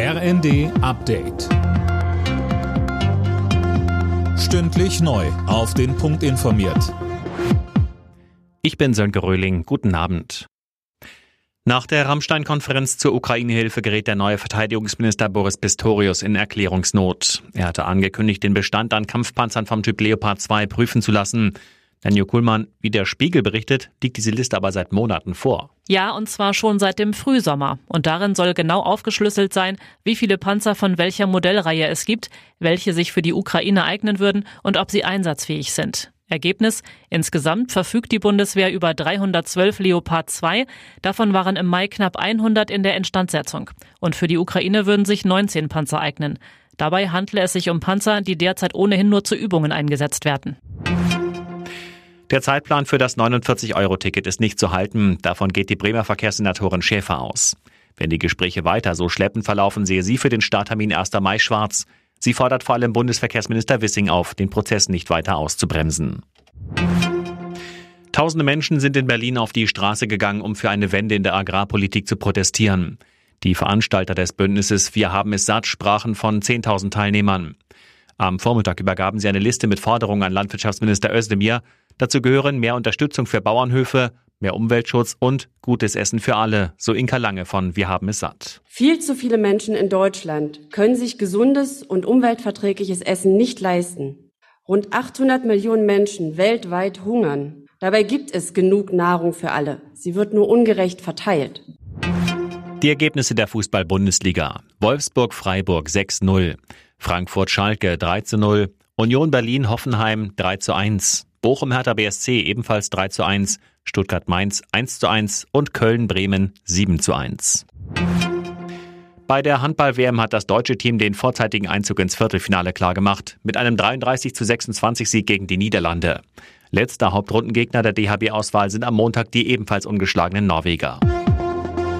RND Update. Stündlich neu. Auf den Punkt informiert. Ich bin Sönke Röhling. Guten Abend. Nach der Rammstein-Konferenz zur Ukraine-Hilfe gerät der neue Verteidigungsminister Boris Pistorius in Erklärungsnot. Er hatte angekündigt, den Bestand an Kampfpanzern vom Typ Leopard 2 prüfen zu lassen. Daniel Kuhlmann, wie der Spiegel berichtet, liegt diese Liste aber seit Monaten vor. Ja, und zwar schon seit dem Frühsommer. Und darin soll genau aufgeschlüsselt sein, wie viele Panzer von welcher Modellreihe es gibt, welche sich für die Ukraine eignen würden und ob sie einsatzfähig sind. Ergebnis: Insgesamt verfügt die Bundeswehr über 312 Leopard 2. Davon waren im Mai knapp 100 in der Instandsetzung. Und für die Ukraine würden sich 19 Panzer eignen. Dabei handle es sich um Panzer, die derzeit ohnehin nur zu Übungen eingesetzt werden. Der Zeitplan für das 49-Euro-Ticket ist nicht zu halten. Davon geht die Bremer Verkehrssenatorin Schäfer aus. Wenn die Gespräche weiter so schleppend verlaufen, sehe sie für den Starttermin 1. Mai schwarz. Sie fordert vor allem Bundesverkehrsminister Wissing auf, den Prozess nicht weiter auszubremsen. Tausende Menschen sind in Berlin auf die Straße gegangen, um für eine Wende in der Agrarpolitik zu protestieren. Die Veranstalter des Bündnisses Wir haben es satt sprachen von 10.000 Teilnehmern. Am Vormittag übergaben sie eine Liste mit Forderungen an Landwirtschaftsminister Özdemir. Dazu gehören mehr Unterstützung für Bauernhöfe, mehr Umweltschutz und gutes Essen für alle, so Inka Lange von Wir haben es satt. Viel zu viele Menschen in Deutschland können sich gesundes und umweltverträgliches Essen nicht leisten. Rund 800 Millionen Menschen weltweit hungern. Dabei gibt es genug Nahrung für alle. Sie wird nur ungerecht verteilt. Die Ergebnisse der Fußball-Bundesliga. Wolfsburg-Freiburg 6-0. Frankfurt-Schalke 3-0. Union Berlin-Hoffenheim 3-1. Bochum-Hertha BSC ebenfalls 3-1. Stuttgart-Mainz 1-1 und Köln-Bremen 7-1. Bei der Handball-WM hat das deutsche Team den vorzeitigen Einzug ins Viertelfinale klargemacht, mit einem 33 26 Sieg gegen die Niederlande. Letzter Hauptrundengegner der DHB-Auswahl sind am Montag die ebenfalls ungeschlagenen Norweger.